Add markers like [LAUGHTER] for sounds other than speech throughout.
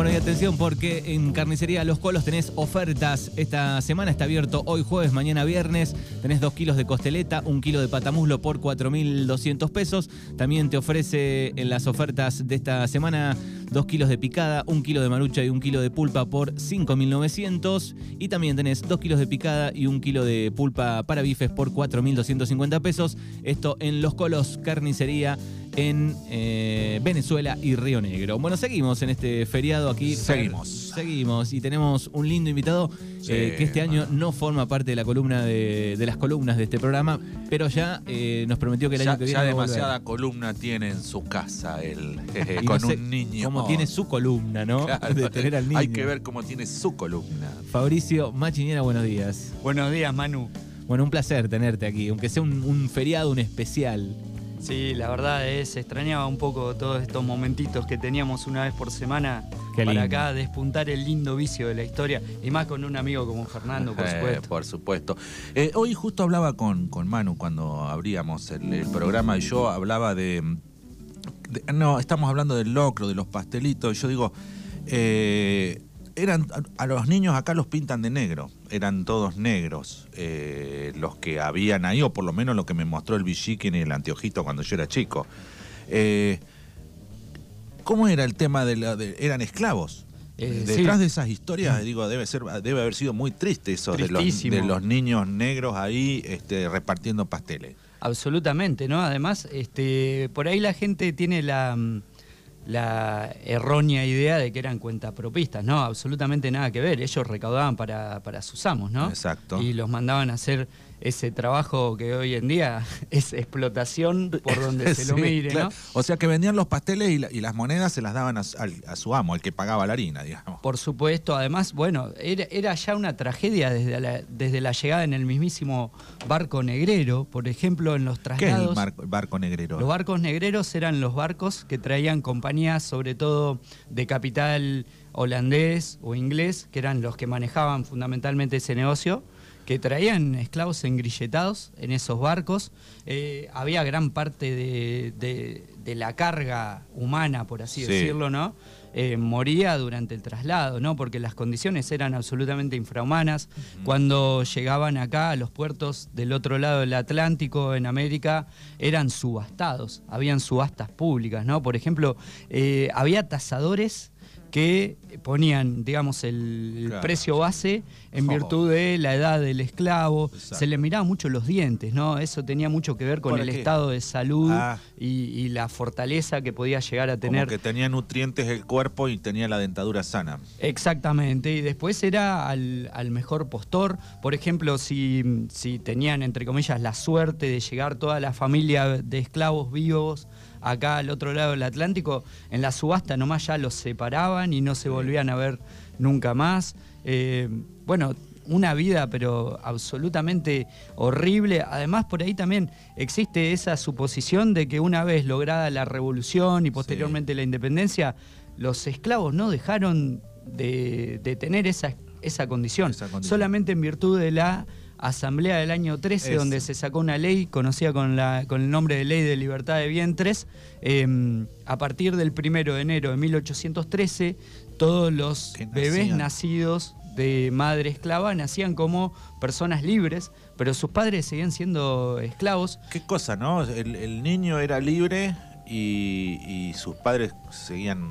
Bueno, y atención porque en Carnicería Los Colos tenés ofertas. Esta semana está abierto hoy jueves, mañana viernes. Tenés 2 kilos de costeleta, un kilo de patamuslo por 4.200 pesos. También te ofrece en las ofertas de esta semana 2 kilos de picada, un kilo de marucha y un kilo de pulpa por 5.900. Y también tenés 2 kilos de picada y un kilo de pulpa para bifes por 4.250 pesos. Esto en Los Colos Carnicería en eh, Venezuela y Río Negro. Bueno, seguimos en este feriado aquí. Seguimos. Seguimos y tenemos un lindo invitado eh, que este año no forma parte de la columna de, de las columnas de este programa, pero ya eh, nos prometió que el Ya, año que viene. ya volver. demasiada columna tiene en su casa él, [LAUGHS] con no sé un niño. Cómo tiene su columna, ¿no? Claro, de tener al niño. Hay que ver cómo tiene su columna. Fabricio Machiniera, buenos días. Buenos días, Manu. Bueno, un placer tenerte aquí, aunque sea un, un feriado, un especial. Sí, la verdad es, extrañaba un poco todos estos momentitos que teníamos una vez por semana Qué para lindo. acá despuntar el lindo vicio de la historia y más con un amigo como Fernando, por [LAUGHS] Eh, supuesto. por supuesto. Eh, hoy justo hablaba con, con Manu cuando abríamos el, el programa y yo hablaba de, de- No, estamos hablando del locro, de los pastelitos. Yo digo, eh, eran a, los niños acá los pintan de negro. Eran todos negros eh, los que habían ahí, o por lo menos lo que me mostró el Villiquen y el anteojito cuando yo era chico. Eh, ¿Cómo era el tema de, la, de- eran esclavos? Eh, Detrás sí. de esas historias, digo, debe ser, debe haber sido muy triste eso de los, de los niños negros ahí este, repartiendo pasteles. Absolutamente, ¿no? Además, este, por ahí la gente tiene la, mm, la errónea idea de que eran cuentapropistas, ¿no? Absolutamente nada que ver. Ellos recaudaban para, para sus amos, ¿no? Exacto. Y los mandaban a hacer ese trabajo que hoy en día [LAUGHS] es explotación por donde se [LAUGHS] lo Sí, mire, claro. ¿no? O sea que vendían los pasteles y, la- y las monedas se las daban a, su- al- a su amo, al que pagaba la harina, digamos. Por supuesto, además, bueno, era, era ya una tragedia desde la, desde la llegada en el mismísimo barco negrero, por ejemplo, en los ¿Qué es el traslados. mar- barco negrero? Los barcos negreros eran los barcos que traían compañías, sobre todo de capital holandés o inglés, que eran los que manejaban fundamentalmente ese negocio, que traían esclavos engrilletados en esos barcos. Eh, había gran parte de, de- de la carga humana, por así Sí. decirlo, ¿no? Eh, moría durante el traslado, ¿no? Porque las condiciones eran absolutamente infrahumanas. Cuando llegaban acá a los puertos del otro lado del Atlántico, en América, eran subastados, habían subastas públicas, ¿no? Por ejemplo, eh, había tasadores que ponían, digamos, el, Claro. precio base en virtud de la edad del esclavo. Exacto. Se le miraban mucho los dientes, ¿no? Eso tenía mucho que ver con ¿Para el qué? estado de salud Ah. y, y la fortaleza que podía llegar a Como tener. que tenía nutrientes el cuerpo y tenía la dentadura sana. Exactamente, y después era al, al mejor postor. Por ejemplo, si, si tenían, entre comillas, la suerte de llegar toda la familia de esclavos vivos acá al otro lado del Atlántico, en la subasta nomás ya los separaban y no se volvían a ver nunca más. Eh, bueno, una vida pero absolutamente horrible. Además, por ahí también existe esa suposición de que una vez lograda la revolución y posteriormente la independencia, los esclavos no dejaron de, de tener esa, esa, condición. Esa condición. Solamente en virtud de la Asamblea del año 13, Eso. donde se sacó una ley conocida con, la, con el nombre de Ley de Libertad de Vientres. eh, a partir del primero de enero de 1813, todos los bebés nacidos de madre esclava nacían como personas libres, pero sus padres seguían siendo esclavos. Qué cosa, ¿no? El, el niño era libre y, y sus padres seguían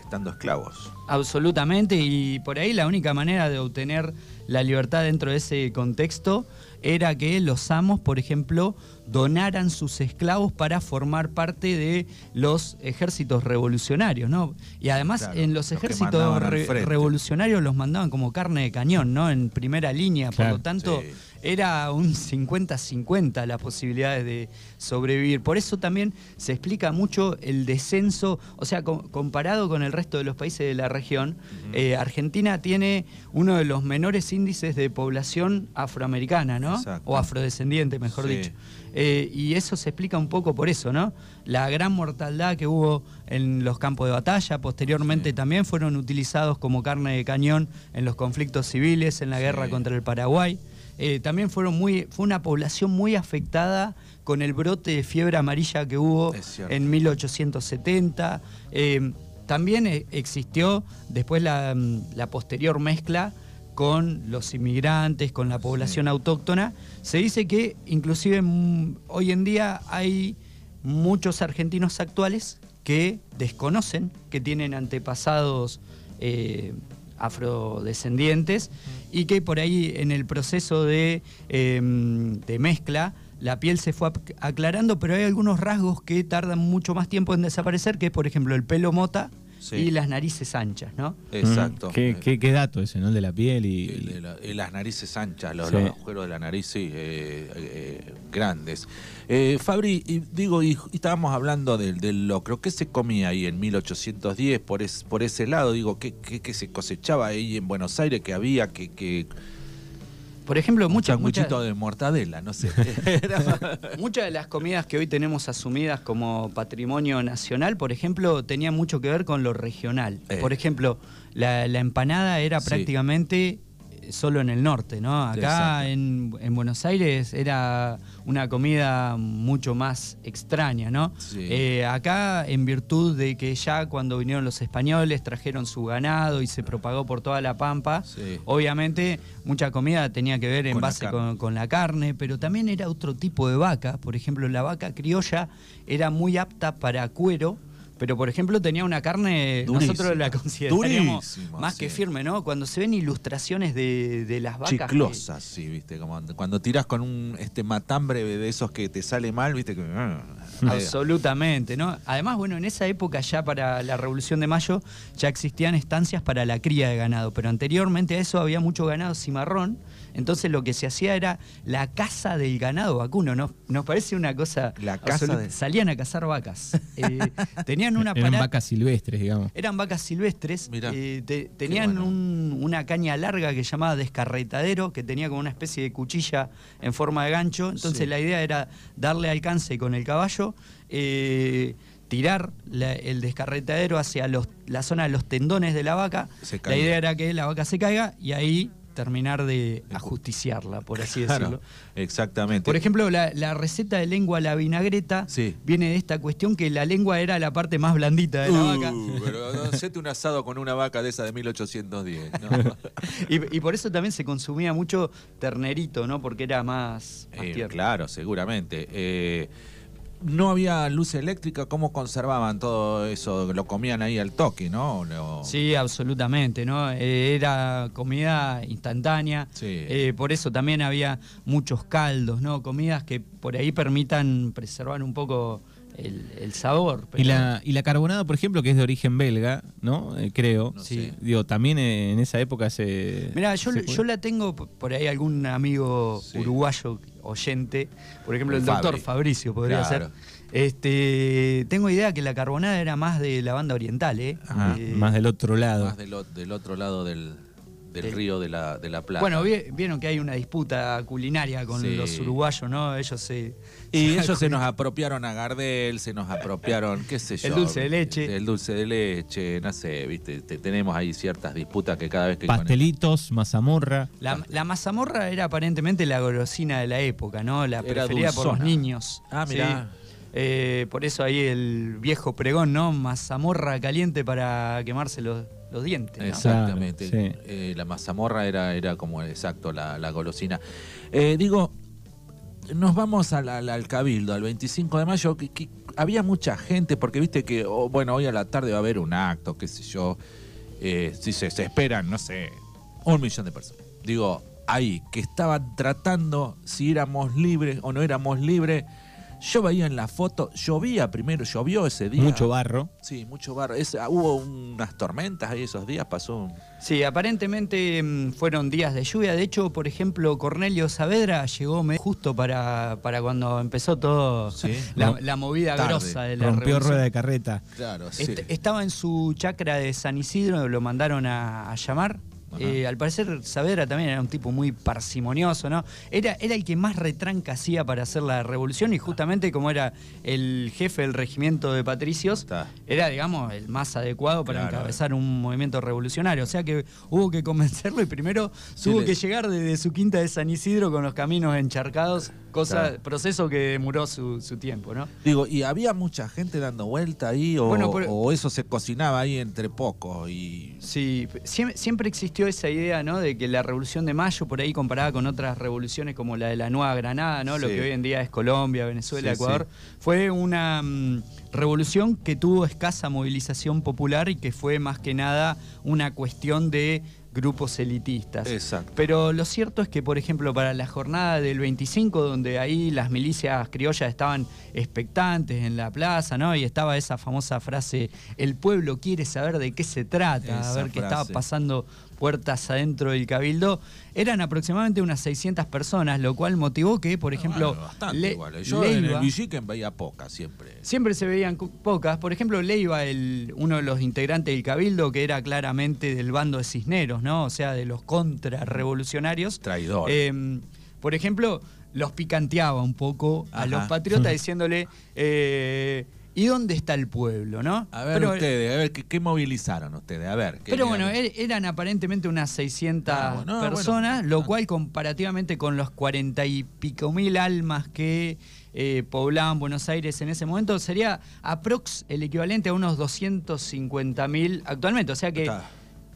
estando esclavos. Absolutamente, y por ahí la única manera de obtener la libertad dentro de ese contexto era que los amos, por ejemplo, donaran sus esclavos para formar parte de los ejércitos revolucionarios, ¿no? Y además Claro, en los ejércitos re- revolucionarios los mandaban como carne de cañón, ¿no? En primera línea, por lo tanto sí. Era un 50-50 las posibilidades de sobrevivir. Por eso también se explica mucho el descenso, o sea, co- comparado con el resto de los países de la región, eh, Argentina tiene uno de los menores índices de población afroamericana, ¿no? Exacto. O afrodescendiente, mejor Sí. dicho. Eh, y eso se explica un poco por eso, ¿no? La gran mortandad que hubo en los campos de batalla, posteriormente Sí. también fueron utilizados como carne de cañón en los conflictos civiles, en la guerra contra el Paraguay. Eh, también fueron muy, fue una población muy afectada con el brote de fiebre amarilla que hubo en 1870. Eh, también eh, existió después la, mm, la posterior mezcla con los inmigrantes, con la población autóctona. Se dice que inclusive mm, hoy en día hay muchos argentinos actuales que desconocen que tienen antepasados eh, afrodescendientes y que por ahí en el proceso de, em, de mezcla la piel se fue ac- aclarando, pero hay algunos rasgos que tardan mucho más tiempo en desaparecer, que por ejemplo el pelo mota Sí. y las narices anchas, ¿no? Exacto. Mm, ¿Qué, qué, qué dato ese, ¿no? El de la piel y. El de la- y las narices anchas, los, Sí. los agujeros de la nariz, sí, eh, eh, grandes. Eh, Fabri, y digo, y, y estábamos hablando del, del locro, ¿qué se comía ahí en 1810 por, es- por ese lado? Digo, ¿qué, qué, qué se cosechaba ahí en Buenos Aires que había que... que Por ejemplo, muchas, sanguchito de mortadela, no sé. [LAUGHS] Muchas de las comidas que hoy tenemos asumidas como patrimonio nacional, por ejemplo, tenían mucho que ver con lo regional. Eh. Por ejemplo, la, la empanada era Sí. prácticamente solo en el norte, ¿no? Acá en, en Buenos Aires era una comida mucho más extraña, ¿no? Sí. Eh, acá, en virtud de que ya cuando vinieron los españoles trajeron su ganado y se propagó por toda la pampa, Sí. obviamente mucha comida tenía que ver en Con base con, con la carne, pero también era otro tipo de vaca. Por ejemplo, la vaca criolla era muy apta para cuero. Pero, por ejemplo, tenía una carne, Durísima. nosotros la consideramos Durísima, más sí. que firme, ¿no? Cuando se ven ilustraciones de, de las vacas. que- Chiclosas, sí, viste, como cuando tirás con un este matambre de esos que te sale mal, viste que... ah, Absolutamente, ¿no? Además, bueno, en esa época ya para la Revolución de Mayo ya existían estancias para la cría de ganado, pero anteriormente a eso había mucho ganado cimarrón, entonces lo que se hacía era la caza del ganado vacuno, ¿no? Nos parece una cosa... La caza de- Salían a cazar vacas. [LAUGHS] Eh, tenían una Eran vacas silvestres, digamos. eran vacas silvestres, Mirá, eh, te- tenían bueno. un- una caña larga que se llamaba descarretadero, que tenía como una especie de cuchilla en forma de gancho. Entonces Sí. la idea era darle alcance con el caballo, eh, tirar la- el descarretadero hacia los- la zona de los tendones de la vaca. La idea era que la vaca se caiga y ahí terminar de ajusticiarla, por así Claro, decirlo. exactamente. Por ejemplo, la, la receta de lengua la vinagreta Sí. viene de esta cuestión que la lengua era la parte más blandita de la vaca. Uh, pero no, hacete un asado con una vaca de esa de 1810. ¿no? [LAUGHS] Y, y por eso también se consumía mucho ternerito, ¿no? Porque era más, más Eh, tierno. claro, seguramente. Eh, no había luz eléctrica, ¿cómo conservaban todo eso? Lo comían ahí al toque, ¿no? Sí, absolutamente, ¿no? Eh, era comida instantánea. Sí. Eh, por eso también había muchos caldos, ¿no? Comidas que por ahí permitan preservar un poco el, el sabor. Y la, y la carbonada, por ejemplo, que es de origen belga, ¿no? Eh, creo. No Sí. sé. Digo, también eh, en esa época se. Mirá, yo, la tengo por ahí algún amigo Sí. uruguayo oyente, por ejemplo El el, doctor Fabri. Fabricio podría Claro. ser. Este, tengo idea que la carbonada era más de la banda oriental, ¿eh? Ajá, Eh, más del otro lado. Más del otro lado del, del Del- río de la, de la Plata. Bueno, vi- vieron que hay una disputa culinaria con Sí. los uruguayos, ¿no? Ellos se. Y ellos se nos apropiaron a Gardel, se nos apropiaron, qué sé yo. El dulce de leche. El dulce de leche, no sé, viste, te- tenemos ahí ciertas disputas que cada vez que... Pastelitos, mazamorra. La, la mazamorra era aparentemente la golosina de la época, ¿no? La preferida por los niños. Ah, Sí. mirá. Eh, por eso ahí el viejo pregón, ¿no? Mazamorra caliente para quemarse los, los dientes. ¿no? Exactamente. Claro, sí. Eh, la mazamorra era, era como exacto la, la golosina. Eh, digo, nos vamos al, al- al Cabildo, al 25 de mayo, que, que había mucha gente, porque viste que, oh, bueno, hoy a la tarde va a haber un acto, qué sé yo, eh, si se, se esperan, no sé, un millón de personas. Digo, ahí, que estaban tratando si éramos libres o no éramos libres. Yo veía en la foto, llovía primero, llovió ese día. Mucho barro. Sí, mucho barro. Es- ah, hubo unas tormentas ahí esos días, pasó un... Sí, aparentemente mm, fueron días de lluvia. De hecho, por ejemplo, Cornelio Saavedra llegó justo para, para cuando empezó todo Sí. [LAUGHS] la, No. la movida Tarde. grosa de la Rompió revolución. rueda de carreta. Claro, sí. Est- estaba en su chacra de San Isidro, lo mandaron a, a llamar. Eh, al parecer Saavedra también era un tipo muy parsimonioso, ¿no? Era, era el que más retranca hacía para hacer la revolución y justamente como era el jefe del regimiento de patricios, Está. era, digamos, el más adecuado para Claro. encabezar un movimiento revolucionario. O sea que hubo que convencerlo y primero Sí, tuvo le- que llegar desde su quinta de San Isidro con los caminos encharcados Cosa, Claro. proceso que demoró su, su tiempo, ¿no? Digo, ¿y había mucha gente dando vuelta ahí o, Bueno, pero- o eso se cocinaba ahí entre pocos? Y... Sí, siempre, siempre existió esa idea, ¿no? De que la Revolución de Mayo, por ahí comparada con otras revoluciones como la de la Nueva Granada, ¿no? Lo que hoy en día es Colombia, Venezuela, Sí, Ecuador, fue una mm, revolución que tuvo escasa movilización popular y que fue más que nada una cuestión de grupos elitistas. Exacto. Pero lo cierto es que, por ejemplo, para la jornada del 25, donde ahí las milicias criollas estaban expectantes en la plaza, ¿no? Y estaba esa famosa frase, el pueblo quiere saber de qué se trata, a ver qué estaba pasando puertas adentro del cabildo, eran aproximadamente unas 600 personas, lo cual motivó que, por ejemplo, Bueno, bastante Le- igual. Yo en el Leiva- veía pocas siempre. Siempre se veían pocas. Por ejemplo, Leiva, el, uno de los integrantes del Cabildo, que era claramente del bando de Cisneros, ¿no? O sea, de los contrarrevolucionarios. Traidor. Eh, por ejemplo, los picanteaba un poco a Ajá. los patriotas [LAUGHS] diciéndole, eh, ¿y dónde está el pueblo, no? A ver Pero- ustedes, a ver, ¿qué, qué movilizaron ustedes? A ver. ¿qué pero bueno, er- eran aparentemente unas 600 Ah, bueno, personas, bueno. lo cual comparativamente con los 40 y pico mil almas que eh, poblaban Buenos Aires en ese momento, sería aprox el equivalente a unos 250 mil actualmente. O sea que, Está.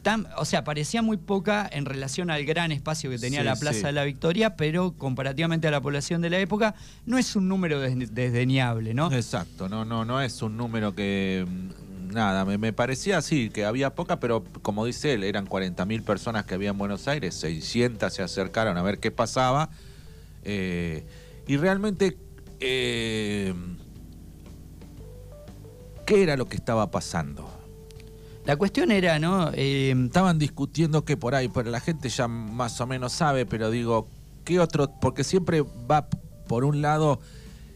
Tan- o sea, parecía muy poca en relación al gran espacio que tenía Sí, la Plaza sí. de la Victoria, pero comparativamente a la población de la época, no es un número des- desdeñable, ¿no? Exacto, no, no, no es un número que. mm, Nada, me, me parecía así, que había poca, pero como dice él, eran 40.000 personas que había en Buenos Aires, 600 se acercaron a ver qué pasaba. eh, y realmente, eh, ¿qué era lo que estaba pasando? La cuestión era, ¿no? Eh, Estaban discutiendo que por ahí, pero la gente ya más o menos sabe, pero digo, ¿qué otro? Porque siempre va por un lado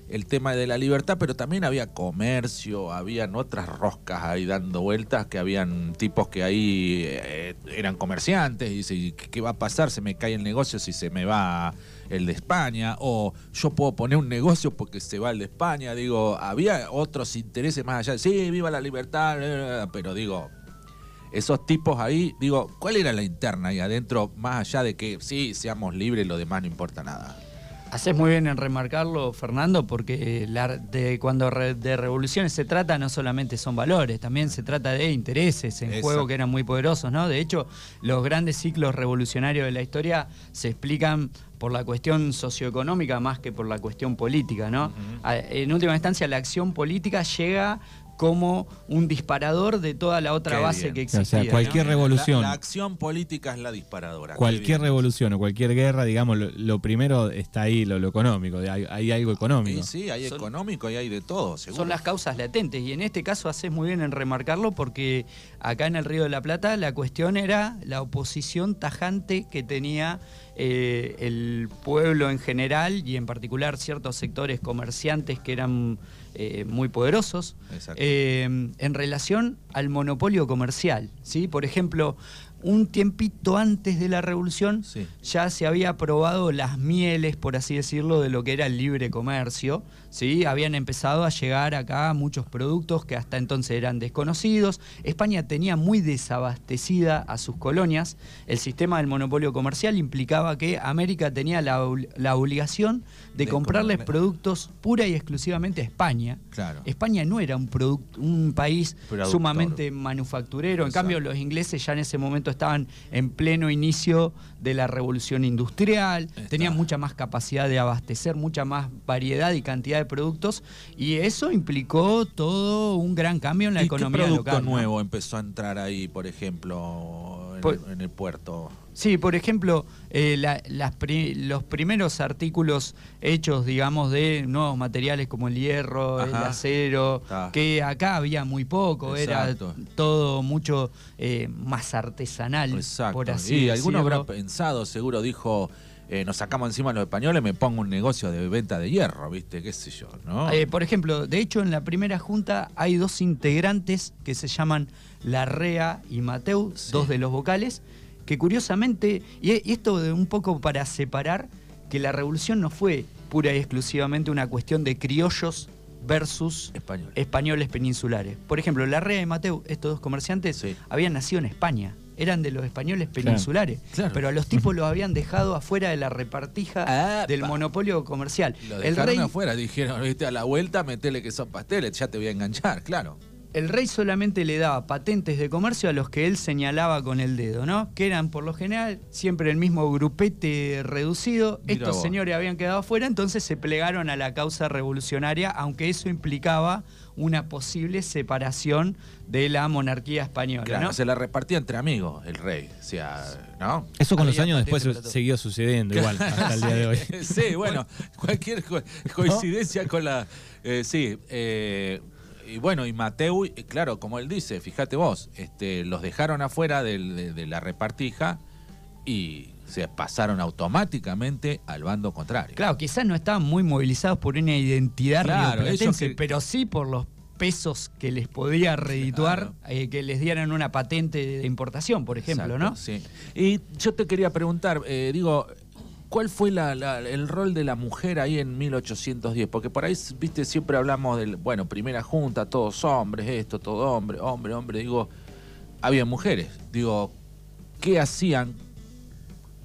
el tema de la libertad, pero también había comercio, habían otras roscas ahí dando vueltas, que habían tipos que ahí eh, eran comerciantes y dice, ¿qué va a pasar? Se me cae el negocio si se me va el de España, o yo puedo poner un negocio porque se va el de España, digo, había otros intereses más allá, sí, viva la libertad, pero digo, esos tipos ahí, digo, ¿cuál era la interna ahí adentro, más allá de que sí, seamos libres, lo demás no importa nada? Haces muy bien en remarcarlo, Fernando, porque la- de, cuando re- de revoluciones se trata, no solamente son valores, también se trata de intereses en Exacto. juego que eran muy poderosos, ¿no? De hecho, los grandes ciclos revolucionarios de la historia se explican por la cuestión socioeconómica más que por la cuestión política, ¿no? En última instancia, la acción política llega como un disparador de toda la otra Qué base bien. que O sea, existía. ¿no? cualquier revolución. La, la acción política es la disparadora. Cualquier revolución o cualquier guerra, digamos, lo, lo primero está ahí, lo, lo económico, hay, hay algo económico. Sí, sí, hay Son- económico y hay de todo, seguro. Son las causas latentes y en este caso haces muy bien en remarcarlo porque acá en el Río de la Plata la cuestión era la oposición tajante que tenía eh, el pueblo en general y en particular ciertos sectores comerciantes que eran eh, muy poderosos eh, en relación al monopolio comercial. ¿sí? Por ejemplo, un tiempito antes de la revolución Sí. ya se había aprobado las mieles, por así decirlo, de lo que era el libre comercio. ¿sí? Habían empezado a llegar acá muchos productos que hasta entonces eran desconocidos. España tenía muy desabastecida a sus colonias. El sistema del monopolio comercial implicaba que América tenía la, la obligación de De comprarles comer- productos pura y exclusivamente a España. Claro. España no era un, un país Productor. sumamente manufacturero. En Exacto. cambio, los ingleses ya en ese momento estaban en pleno inicio de la revolución industrial, Está. tenían mucha más capacidad de abastecer, mucha más variedad y cantidad de productos, y eso implicó todo un gran cambio en la ¿Y economía qué producto local. ¿no? nuevo empezó a entrar ahí, por ejemplo, en, Por- el, en el puerto? Sí, por ejemplo, eh, la- las pri- los primeros artículos hechos, digamos, de nuevos materiales como el hierro, el acero, que acá había muy poco, Exacto. era todo mucho eh, más artesanal, Exacto. por así y alguno habrá pensado, seguro dijo, eh, nos sacamos encima los españoles, me pongo un negocio de venta de hierro, ¿viste? ¿Qué sé yo? ¿no? Eh, por ejemplo, de hecho en la primera junta hay dos integrantes que se llaman Larrea y Mateu, Sí. dos de los vocales, que curiosamente, y y esto de un poco para separar, que la revolución no fue pura y exclusivamente una cuestión de criollos versus Español. españoles peninsulares. Por ejemplo, Larrea y Mateu, estos dos comerciantes, Sí. habían nacido en España. eran de los españoles peninsulares. claro. Pero a los tipos los habían dejado afuera de la repartija Apa. del monopolio comercial. Lo El dejaron rey, afuera, dijeron, viste, a la vuelta metele que son pasteles, ya te voy a enganchar, claro. El rey solamente le daba patentes de comercio a los que él señalaba con el dedo, ¿no? Que eran por lo general siempre el mismo grupete reducido. Estos vos. señores habían quedado afuera, entonces se plegaron a la causa revolucionaria, aunque eso implicaba una posible separación de la monarquía española, Claro, ¿no? se la repartía entre amigos el rey, o sea, ¿no? Eso con los años después siguió sucediendo igual [LAUGHS] hasta el día de hoy. sí, bueno, cualquier co- [LAUGHS] coincidencia con la... eh, sí, eh, y bueno, y Mateu, claro, como él dice, fíjate vos, este, los dejaron afuera de, de la repartija y se pasaron automáticamente al bando contrario. Claro, quizás no estaban muy movilizados por una identidad Claro, que- pero sí por los pesos que les podía redituar Claro. eh, que les dieran una patente de importación, por ejemplo, Exacto, ¿no? Sí. Y yo te quería preguntar, eh, digo, ¿cuál fue el rol de la mujer ahí en 1810? Porque por ahí, viste, siempre hablamos del, bueno, primera junta, todos hombres, esto, todo hombre, hombre, hombre. Digo, había mujeres. Digo, ¿qué hacían?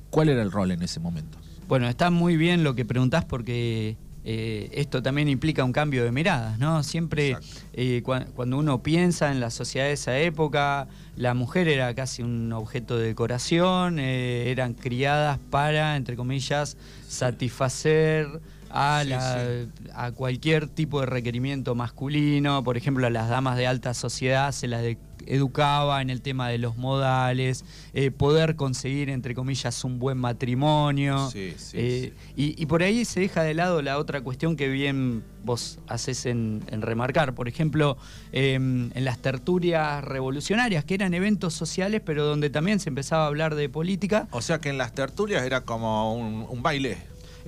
¿Cuál era el rol en ese momento? Bueno, está muy bien lo que preguntás porque eh, esto también implica un cambio de miradas, ¿no? Siempre eh, cua- cuando uno piensa en la sociedad de esa época, la mujer era casi un objeto de decoración, eh, eran criadas para, entre comillas, satisfacer a, Sí, la- a cualquier tipo de requerimiento masculino. Por ejemplo, a las damas de alta sociedad se las de- educaba en el tema de los modales, eh, poder conseguir, entre comillas, un buen matrimonio. Sí, sí, Eh, Y, y por ahí se deja de lado la otra cuestión que bien vos haces en, en remarcar. Por ejemplo, eh, en las tertulias revolucionarias, que eran eventos sociales, pero donde también se empezaba a hablar de política. O sea que en las tertulias era como un, un baile.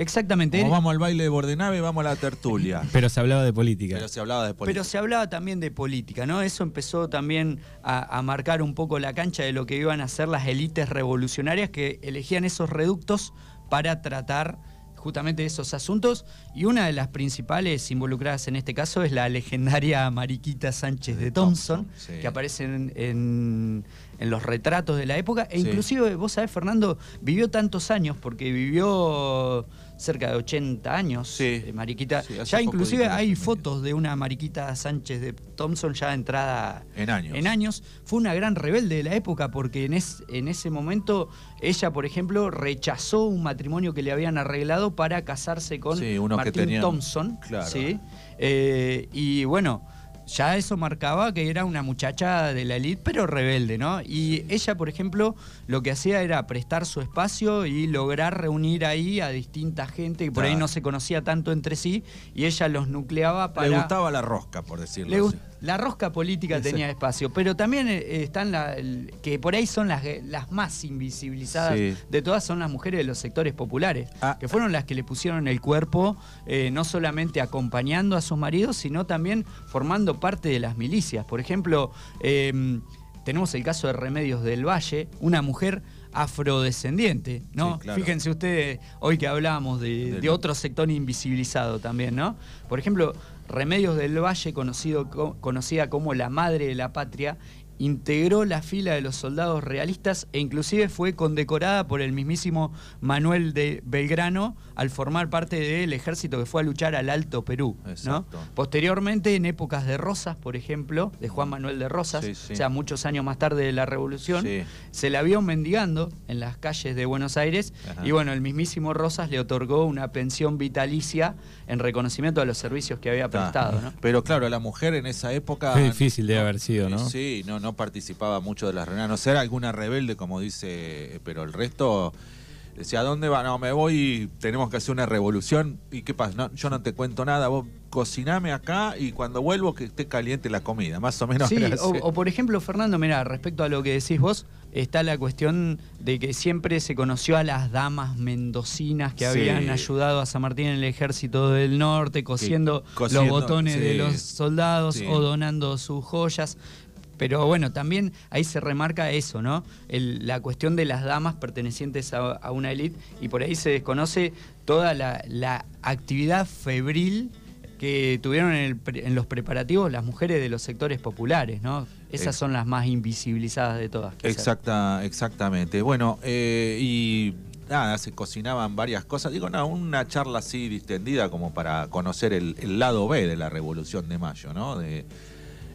Exactamente. Como vamos al baile de Bordenave, vamos a la tertulia. [LAUGHS] Pero se hablaba de política. Pero se hablaba de política. Pero se hablaba también de política, ¿no? Eso empezó también a, a marcar un poco la cancha de lo que iban a ser las élites revolucionarias que elegían esos reductos para tratar justamente esos asuntos. Y una de las principales involucradas en este caso es la legendaria Mariquita Sánchez de, De Thompson, Thompson, sí. que aparece en, en- en los retratos de la época. E Sí. inclusive, vos sabés, Fernando, vivió tantos años porque vivió cerca de 80 años. Sí. eh, Mariquita. Sí, ya inclusive hay fotos de una Mariquita Sánchez de Thompson ya entrada En años. en años. Fue una gran rebelde de la época porque en, es- en ese momento ella, por ejemplo, rechazó un matrimonio que le habían arreglado para casarse con Sí, que Martín tenían- Thompson. Claro. ¿sí? Eh, y bueno, ya eso marcaba que era una muchacha de la elite, pero rebelde, ¿no? Y ella, por ejemplo, lo que hacía era prestar su espacio y lograr reunir ahí a distinta gente que por ahí no se conocía tanto entre sí, y ella los nucleaba para... Le gustaba la rosca, por decirlo Le así. la rosca política tenía espacio, pero también eh, están la, el- que por ahí son las, las más invisibilizadas Sí. de todas, son las mujeres de los sectores populares, Ah. que fueron las que le pusieron el cuerpo, eh, no solamente acompañando a sus maridos, sino también formando parte de las milicias. Por ejemplo, eh, tenemos el caso de Remedios del Valle, una mujer afrodescendiente, ¿no? Sí, claro. Fíjense ustedes, hoy que hablábamos de, de otro sector invisibilizado también, ¿no? Por ejemplo, Remedios del Valle, conocido, co- conocida como la madre de la patria, integró la fila de los soldados realistas e inclusive fue condecorada por el mismísimo Manuel de Belgrano al formar parte del ejército que fue a luchar al Alto Perú. ¿no? Posteriormente, en épocas de Rosas, por ejemplo, de Juan Manuel de Rosas, Sí, sí. o sea, muchos años más tarde de la Revolución, Sí. se la vio mendigando en las calles de Buenos Aires Ajá. y bueno, el mismísimo Rosas le otorgó una pensión vitalicia en reconocimiento a los servicios que había prestado. ¿no? Pero claro, la mujer en esa época. Qué difícil debe haber sido, ¿no? Sí, no, no participaba mucho de las reuniones. No sé, era alguna rebelde, como dice, pero el resto decía, ¿a dónde va? No, me voy, tenemos que hacer una revolución. ¿Y qué pasa? No, yo no te cuento nada, vos cociname acá y cuando vuelvo que esté caliente la comida. Más o menos. Sí, o, por ejemplo, Fernando, mira, respecto a lo que decís vos, está la cuestión de que siempre se conoció a las damas mendocinas que Sí. habían ayudado a San Martín en el ejército del norte, cosiendo, cosiendo, los botones de los soldados Sí. o donando sus joyas. Pero bueno, también ahí se remarca eso, ¿no? El- la cuestión de las damas pertenecientes a, a una élite y por ahí se desconoce toda la, la actividad febril que tuvieron en, el en los preparativos las mujeres de los sectores populares, ¿no? Esas Ex- son las más invisibilizadas de todas. Exacta, exactamente. Bueno, eh, y nada, se cocinaban varias cosas. Digo, no, una charla así distendida como para conocer el, el lado B de la Revolución de Mayo, ¿no? De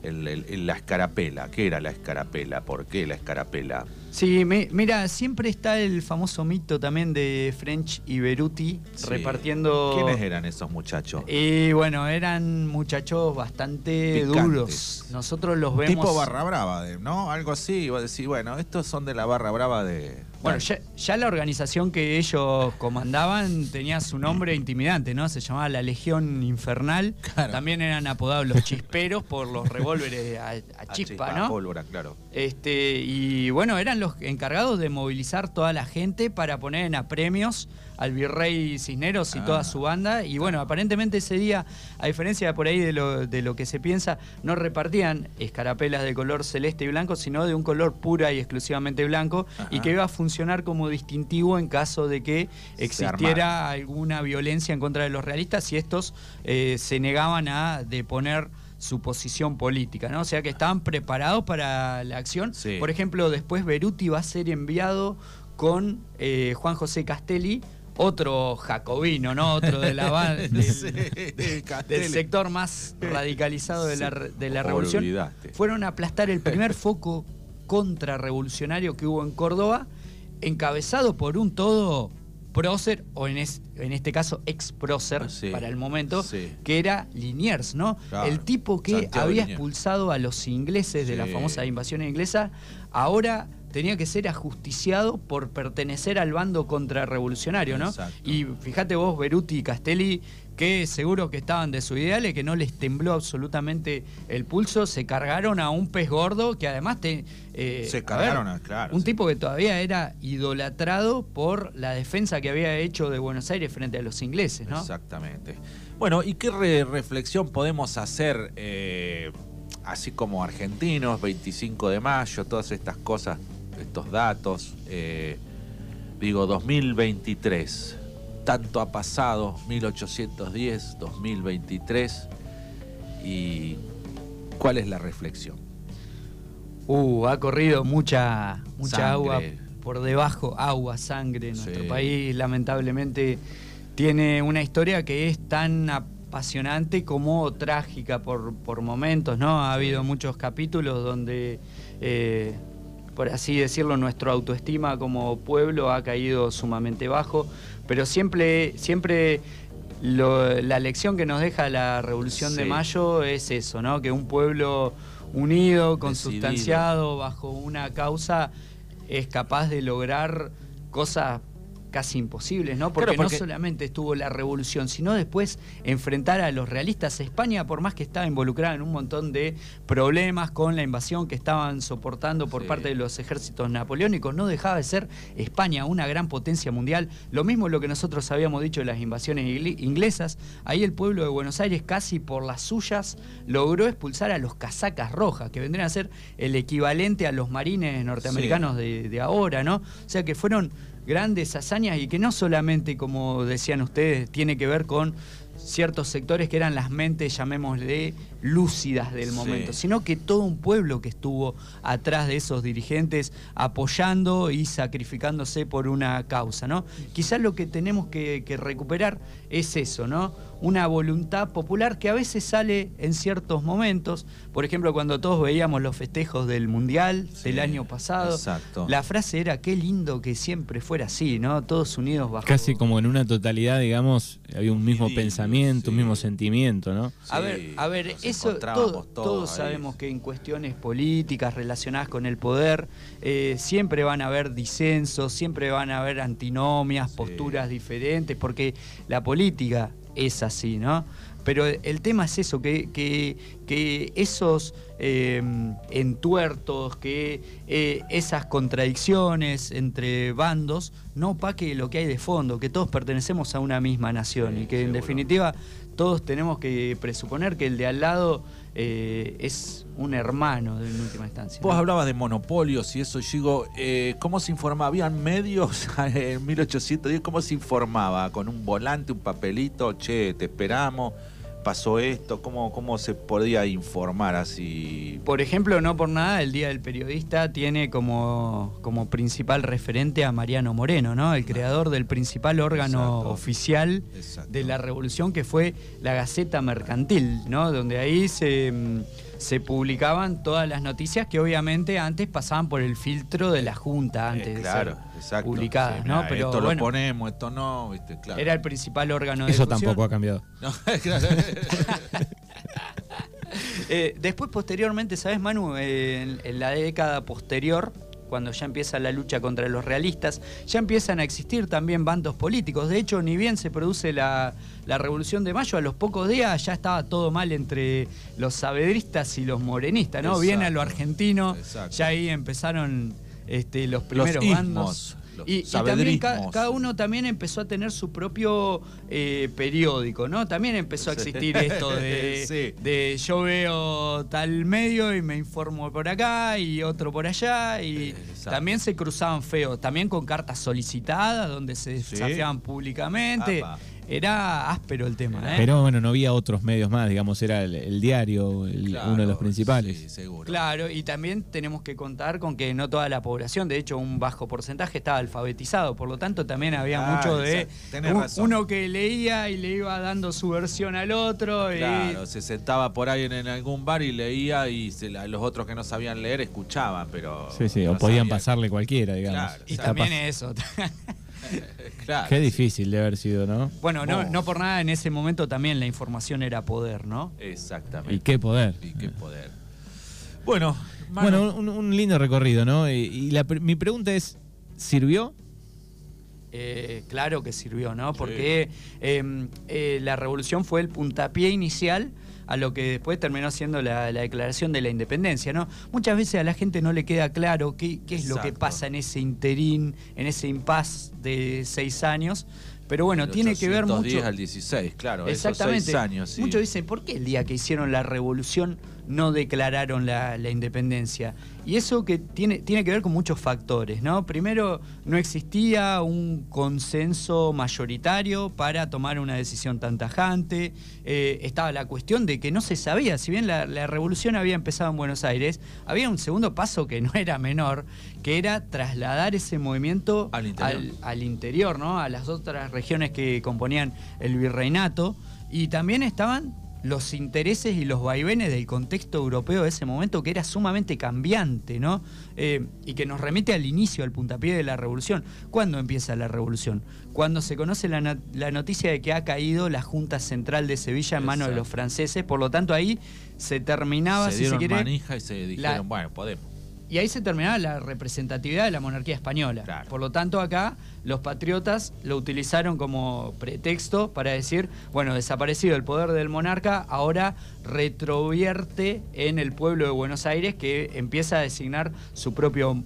el- la escarapela. ¿Qué era la escarapela? ¿Por qué la escarapela? Sí, mi- mira, siempre está el famoso mito también de French y Beruti Sí. repartiendo... ¿Quiénes eran esos muchachos? Y bueno, eran muchachos bastante Picantes. duros. Nosotros los vemos... Tipo barra brava, de- ¿no? Algo así. Vos decís, bueno, estos son de la barra brava de. Bueno, ya, ya la organización que ellos comandaban tenía su nombre intimidante, ¿no? Se llamaba la Legión Infernal. Claro. También eran apodados los chisperos por los revólveres a, a Ah, chispa, ¿no? pólvora, claro. Este, y bueno, eran los encargados de movilizar toda la gente para poner en apremios al virrey Cisneros y Ah. toda su banda. Y bueno, aparentemente ese día, a diferencia de por ahí de lo, de lo que se piensa, no repartían escarapelas de color celeste y blanco, sino de un color pura y exclusivamente blanco, Ajá. y que iba a funcionar como distintivo en caso de que existiera alguna violencia en contra de los realistas y estos eh, se negaban a deponer su posición política, ¿no? O sea que estaban preparados para la acción. Sí. Por ejemplo, después Beruti va a ser enviado con eh, Juan José Castelli, otro jacobino, ¿no? Otro de la [LAUGHS] del, del sector más radicalizado de la, re- de la revolución. Olvidaste. Fueron a aplastar el primer foco contrarrevolucionario que hubo en Córdoba, encabezado por un todo prócer, o en, es- en este caso ex prócer Sí, para el momento, sí. que era Liniers, ¿no? Claro, El tipo que Santiago había Liniers. expulsado a los ingleses de la famosa invasión inglesa, ahora tenía que ser ajusticiado por pertenecer al bando contrarrevolucionario, ¿no? Exacto. Y fíjate vos, Beruti y Castelli, que seguro que estaban de su ideal y que no les tembló absolutamente el pulso, se cargaron a un pez gordo que además te... eh, Se cargaron a- claro, Un sí. tipo que todavía era idolatrado por la defensa que había hecho de Buenos Aires frente a los ingleses, ¿no? Exactamente. Bueno, ¿y qué re- reflexión podemos hacer, eh, así como argentinos, 25 de mayo, todas estas cosas, estos datos? eh, digo, 2023. Tanto ha pasado, 1810, 2023. ¿Y cuál es la reflexión? Uh, ha corrido mucha, mucha Sangre. agua por debajo, agua, sangre. Nuestro Sí. país lamentablemente tiene una historia que es tan apasionante como trágica por, por momentos, ¿no? Ha habido muchos capítulos donde, eh, por así decirlo, nuestra autoestima como pueblo ha caído sumamente bajo, pero siempre, siempre lo- la lección que nos deja la Revolución de. Mayo es eso, ¿no? Que un pueblo unido, Decidido. consustanciado, bajo una causa, es capaz de lograr cosas casi imposibles, ¿no? Porque, Claro, porque- no solamente estuvo la revolución, sino después enfrentar a los realistas. España, por más que estaba involucrada en un montón de problemas con la invasión que estaban soportando por Sí. parte de los ejércitos napoleónicos, no dejaba de ser España una gran potencia mundial. Lo mismo lo que nosotros habíamos dicho de las invasiones ingl- inglesas. Ahí el pueblo de Buenos Aires, casi por las suyas, logró expulsar a los casacas rojas, que vendrían a ser el equivalente a los marines norteamericanos de, de ahora, ¿no? O sea que fueron grandes hazañas y que no solamente, como decían ustedes, tiene que ver con ciertos sectores que eran las mentes, llamémosle, lúcidas del Sí. momento, sino que todo un pueblo que estuvo atrás de esos dirigentes apoyando y sacrificándose por una causa, ¿no? Quizás lo que tenemos que, que recuperar es eso, ¿no? Una voluntad popular que a veces sale en ciertos momentos, por ejemplo, cuando todos veíamos los festejos del Mundial Sí, del año pasado, exacto. la frase era, qué lindo que siempre fuera así, ¿no? Todos unidos bajo... Casi como en una totalidad, digamos, había un mismo pensamiento, un mismo sentimiento, ¿no? A ver, a ver, eso todo- todos sabemos que en cuestiones políticas relacionadas con el poder eh, siempre van a haber disensos, siempre van a haber antinomias, Sí. posturas diferentes, porque la política es así, ¿no? Pero el tema es eso, que, que- que esos eh, entuertos, que eh, esas contradicciones entre bandos no opaque lo que hay de fondo, que todos pertenecemos a una misma nación Sí, y que en definitiva todos tenemos que presuponer que el de al lado eh, es un hermano en última instancia. Vos ¿no? hablabas de monopolios y eso, yo digo, eh, ¿cómo se informaba? ¿Habían medios [LAUGHS] en 1810? ¿Cómo se informaba? ¿Con un volante, un papelito? Che, te esperamos. Pasó esto? ¿Cómo, ¿Cómo se podía informar así? Por ejemplo, no por nada, el Día del Periodista tiene como, como principal referente a Mariano Moreno, ¿no? El creador del principal órgano Exacto. oficial Exacto. de la revolución que fue la Gaceta Mercantil, ¿no? Donde ahí se, mm, se publicaban todas las noticias que obviamente antes pasaban por el filtro de la Junta antes Eh, de claro, ser exacto. publicadas, Sí, ¿no? mirá, Pero esto lo ponemos, esto no, ¿viste? Claro. era el principal órgano de Eso difusión. tampoco ha cambiado. [LAUGHS] No, claro. [LAUGHS] Eh, después, posteriormente, ¿sabes, Manu? Eh, en, en la década posterior, cuando ya empieza la lucha contra los realistas, ya empiezan a existir también bandos políticos. De hecho, ni bien se produce la, la Revolución de Mayo, a los pocos días ya estaba todo mal entre los sabedristas y los morenistas, ¿no? Bien a lo argentino, exacto. ya ahí empezaron este, los primeros bandos. Y, y también ca- cada uno también empezó a tener su propio eh, periódico, ¿no? También empezó a existir esto de, [LAUGHS] Sí. de yo veo tal medio y me informo por acá y otro por allá y Exacto. también se cruzaban feos, también con cartas solicitadas donde se Sí. desafiaban públicamente. Apa. Era áspero el tema, ¿eh? Pero bueno, no había otros medios más, digamos, era el, el diario el- Claro, uno de los principales. Sí, seguro. Claro, y también tenemos que contar con que no toda la población, de hecho un bajo porcentaje estaba alfabetizado, por lo tanto también había Ah, mucho de exacto. Tenés un- razón. uno que leía y le iba dando su versión al otro. y- Claro, se sentaba por ahí en, algún bar y leía y se la- los otros que no sabían leer escuchaban, pero... Sí, sí, o podían sabían. pasarle cualquiera, digamos. Claro, y Capaz- también eso. [LAUGHS] [LAUGHS] Claro, Qué sí. difícil de haber sido, ¿no? bueno, no, no por nada en ese momento también la información era poder, ¿no? Exactamente. Y qué poder. Y qué poder. Bueno, Manu, Bueno, un, un lindo recorrido, ¿no? Y, y la mi pregunta es, ¿sirvió? Eh, claro que sirvió, ¿no? Porque eh, eh, la revolución fue el puntapié inicial a lo que después terminó siendo la, la declaración de la independencia, ¿no? Muchas veces a la gente no le queda claro qué, qué es lo que pasa en ese interín, en ese impas de seis años. Pero bueno, tiene que ver 810 mucho. al 16, claro, Exactamente. esos seis años. sí. Muchos dicen, ¿por qué el día que hicieron la revolución no declararon la, la independencia? Y eso que tiene, tiene que ver con muchos factores, ¿no? Primero, no existía un consenso mayoritario para tomar una decisión tan tajante. Eh, estaba la cuestión de que no se sabía, si bien la, la revolución había empezado en Buenos Aires, había un segundo paso que no era menor, que era trasladar ese movimiento Al interior. al, al interior, ¿no? A las otras regiones que componían el virreinato. Y también estaban los intereses y los vaivenes del contexto europeo de ese momento que era sumamente cambiante, ¿no? Eh, y que nos remite al inicio, al puntapié de la revolución. ¿Cuándo empieza la revolución? Cuando se conoce la, la noticia de que ha caído la Junta Central de Sevilla en manos de los franceses, por lo tanto ahí se terminaba, se si se dieron quiere, manija y se dijeron, la- bueno, podemos. Y ahí se terminaba la representatividad de la monarquía española. Claro. Por lo tanto, acá los patriotas lo utilizaron como pretexto para decir, bueno, desaparecido el poder del monarca, ahora retrovierte en el pueblo de Buenos Aires que empieza a designar su propio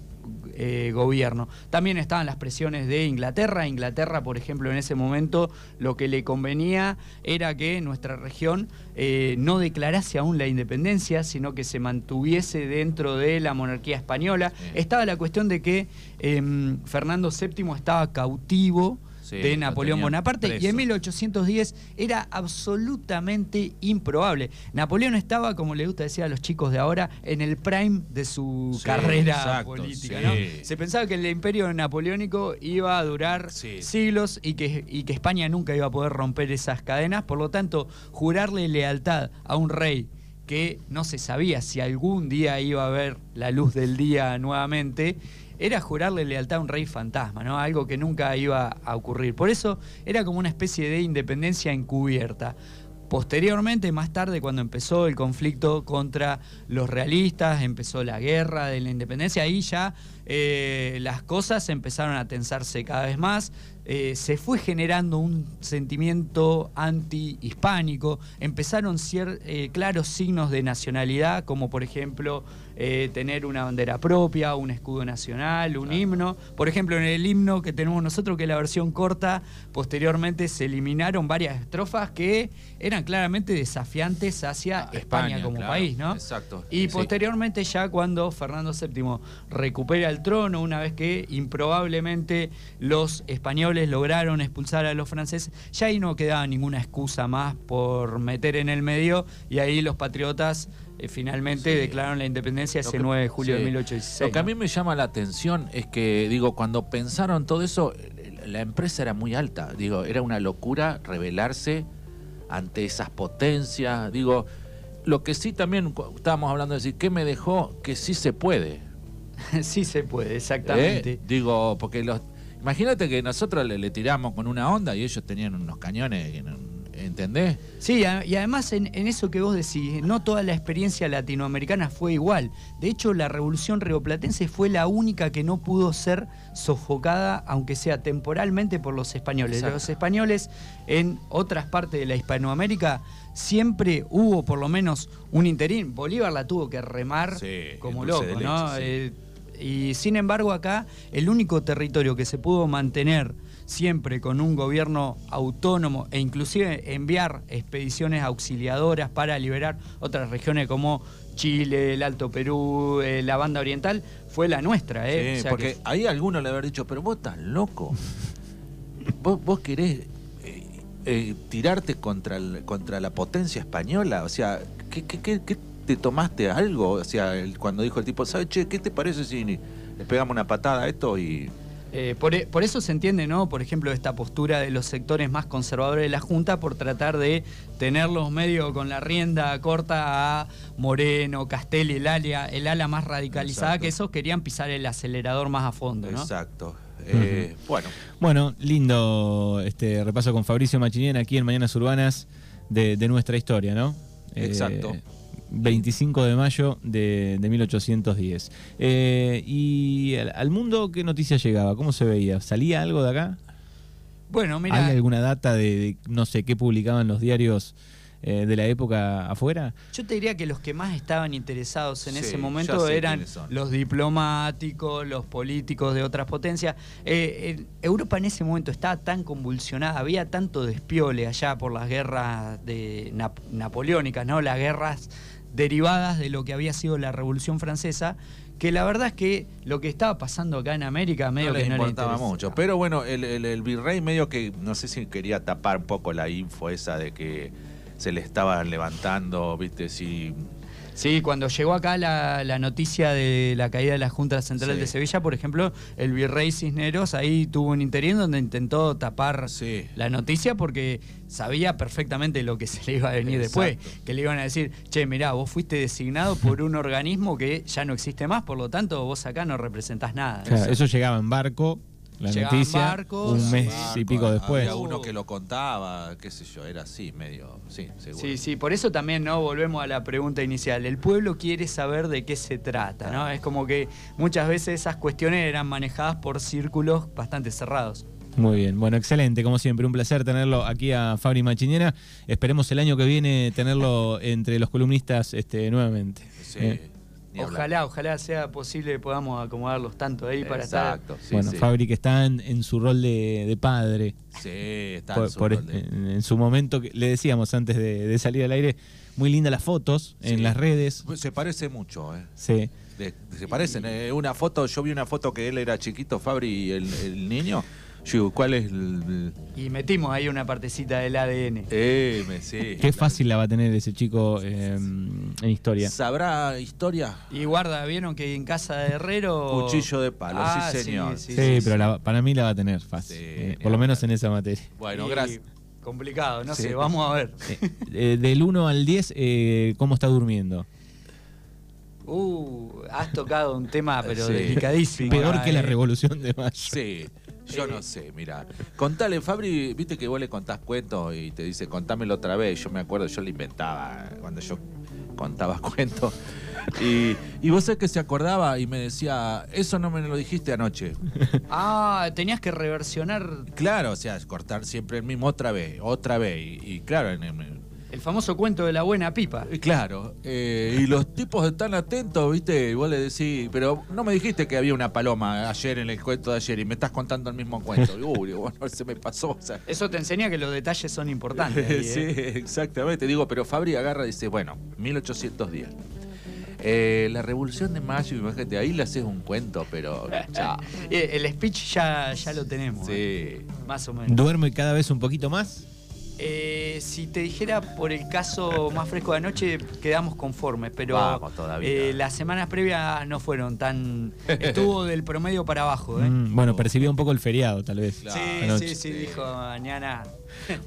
eh, gobierno. También estaban las presiones de Inglaterra. Inglaterra, por ejemplo, en ese momento lo que le convenía era que nuestra región eh, no declarase aún la independencia, sino que se mantuviese dentro de la monarquía española. Estaba la cuestión de que em, Fernando VII estaba cautivo Sí, de Napoleón Bonaparte y en 1810 era absolutamente improbable. Napoleón estaba, como le gusta decir a los chicos de ahora, en el prime de su Sí, carrera exacto, política. Se pensaba que el imperio napoleónico iba a durar siglos y que, y que España nunca iba a poder romper esas cadenas. Por lo tanto, jurarle lealtad a un rey que no se sabía si algún día iba a ver la luz del día nuevamente, era jurarle lealtad a un rey fantasma, ¿no? Algo que nunca iba a ocurrir. Por eso era como una especie de independencia encubierta. Posteriormente, más tarde, cuando empezó el conflicto contra los realistas, empezó la guerra de la independencia, ahí ya eh, las cosas empezaron a tensarse cada vez más, eh, se fue generando un sentimiento anti-hispánico, empezaron cier- eh, claros signos de nacionalidad, como por ejemplo eh, tener una bandera propia, un escudo nacional, un himno. Por ejemplo, en el himno que tenemos nosotros, que es la versión corta, posteriormente se eliminaron varias estrofas que eran claramente desafiantes hacia Ah, España, España, como claro, país, ¿no? exacto. Y Sí. posteriormente ya cuando Fernando VII recupera el trono, una vez que improbablemente los españoles lograron expulsar a los franceses, ya ahí no quedaba ninguna excusa más por meter en el medio y ahí los patriotas finalmente declararon la independencia ese 9 de julio de 1816. Lo que a mí me llama la atención es que, digo, cuando pensaron todo eso, la empresa era muy alta. Digo, era una locura rebelarse ante esas potencias. Digo, lo que sí también estábamos hablando de decir, ¿qué me dejó? Que sí se puede. [LAUGHS] sí se puede, exactamente. ¿Eh? Digo, porque los. Imagínate que nosotros le, tiramos con una onda y ellos tenían unos cañones. ¿Entendés? Sí, y además en, eso que vos decís, no toda la experiencia latinoamericana fue igual. De hecho, la revolución rioplatense fue la única que no pudo ser sofocada, aunque sea temporalmente, por los españoles. Los españoles en otras partes de la Hispanoamérica siempre hubo por lo menos un interín. Bolívar la tuvo que remar como loco, ¿no? Eh, y sin embargo acá el único territorio que se pudo mantener siempre con un gobierno autónomo e inclusive enviar expediciones auxiliadoras para liberar otras regiones como Chile, el Alto Perú, eh, la banda oriental, fue la nuestra. ¿eh? porque ahí algunos le haber dicho, pero vos estás loco. [LAUGHS] vos, vos querés eh, eh, tirarte contra, contra la potencia española. O sea, ¿qué, qué, te tomaste algo? O sea, cuando dijo el tipo, ¿sabes, che, qué te parece si le pegamos una patada a esto y eh, e, por, eso se entiende, ¿no? Por ejemplo, esta postura de los sectores más conservadores de la Junta por tratar de tenerlos medio con la rienda corta a Moreno, Castelli, el ala, el ala más radicalizada, que esos querían pisar el acelerador más a fondo, ¿no? Exacto. Eh, bueno. Bueno, lindo este repaso con Fabricio Machinien aquí en Mañanas Urbanas de, nuestra historia, ¿no? Exacto. 25 de mayo de, 1810. Eh, ¿Y al, mundo qué noticia llegaba? ¿Cómo se veía? ¿Salía algo de acá? Bueno, mira. ¿Hay alguna data de, no sé qué publicaban los diarios eh, de la época afuera? Yo te diría que los que más estaban interesados en ese momento eran los diplomáticos, los políticos de otras potencias. Eh, Europa en ese momento estaba tan convulsionada, había tanto despiole allá por las guerras de napoleónicas, ¿no? Las guerras derivadas de lo que había sido la Revolución Francesa, que la verdad es que lo que estaba pasando acá en América medio que no importaba mucho. Pero bueno, el, virrey medio que no sé si quería tapar un poco la info esa de que se le estaba levantando, viste, si Sí, cuando llegó acá la, noticia de la caída de la Junta Central de Sevilla, por ejemplo, el virrey Cisneros ahí tuvo un interín donde intentó tapar la noticia porque sabía perfectamente lo que se le iba a venir después. Que le iban a decir, che, mirá, vos fuiste designado por un organismo que ya no existe más, por lo tanto vos acá no representás nada. eso llegaba en barco la noticia un mes y pico después. Había uno que lo contaba, qué sé yo, era así, medio, sí, seguro. Sí, sí, por eso también, ¿no? Volvemos a la pregunta inicial. El pueblo quiere saber de qué se trata, ¿no? Es como que muchas veces esas cuestiones eran manejadas por círculos bastante cerrados. Muy bien, bueno, excelente, como siempre, un placer tenerlo aquí a Fabri Machinera. Esperemos el año que viene tenerlo entre los columnistas este, nuevamente. Sí. Eh, Ojalá, ojalá sea posible que podamos acomodarlos tanto ahí para estar. Sí, bueno, Fabri que está en, su rol de, padre. Sí, está en, su rol en, su momento, le decíamos antes de, salir al aire, muy lindas las fotos en las redes. Se parece mucho, ¿eh? Sí. se parecen. Eh, una foto, yo vi una foto que él era chiquito, Fabri, y el niño. ¿Cuál es el, Y metimos ahí una partecita del ADN. Eh, me, sí, Qué fácil la va a tener ese chico eh, en historia. ¿Sabrá historia? Y guarda, ¿vieron que en casa de Herrero... Cuchillo de palo, sí ah, señor. Sí, pero para mí la va a tener fácil. Eh, por lo menos en esa materia. Bueno, gracias. Complicado, no sé, vamos a ver. del 1 al 10, ¿cómo está durmiendo? Uh, has tocado un tema, pero delicadísimo. Peor que la revolución de mayo. Sí. Yo no sé, mira. Contale, Fabri, viste que vos le contás cuentos y te dice, contámelo otra vez. Yo me acuerdo, yo le inventaba cuando yo contaba [LAUGHS] cuentos. Y, y vos sabés que se acordaba y me decía, eso no me lo dijiste anoche. Ah, tenías que reversionar. Claro, o sea, cortar siempre el mismo otra vez, otra vez. Y, claro, en, el el famoso cuento de la buena pipa. Claro, eh, y los tipos están atentos, ¿viste? Y vos le decís, pero no me dijiste que había una paloma ayer en el cuento de ayer y me estás contando el mismo cuento. Uy, [LAUGHS] bueno, se me pasó. Eso te enseña que los detalles son importantes. [LAUGHS] sí, ¿eh? exactamente. Digo, pero Fabri agarra y dice, bueno, 1810. Eh, la revolución de mayo, imagínate, ahí le haces un cuento, pero [LAUGHS] chao. Eh, El speech ya, ya lo tenemos. eh, Sí. Más o menos. ¿Duerme cada vez un poquito más? Eh, si te dijera por el caso más fresco de anoche, quedamos conformes, pero Vamos todavía. eh, las semanas previas no fueron tan. [LAUGHS] Estuvo del promedio para abajo, ¿eh? Mm, bueno, percibía un poco el feriado, tal vez. Claro. Sí, Anoche. sí, sí, dijo mañana. [LAUGHS]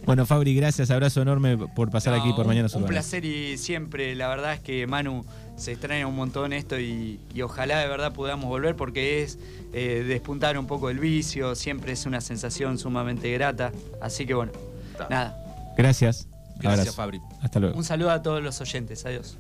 Bueno, Fabri, gracias, abrazo enorme por pasar aquí por Mañana Un placer y siempre, la verdad es que Manu se extraña un montón esto y, y ojalá de verdad podamos volver porque es eh, despuntar un poco el vicio, siempre es una sensación sumamente grata. Así que bueno, nada. Gracias. Gracias, abrazo. Fabri. Hasta luego. Un saludo a todos los oyentes, adiós.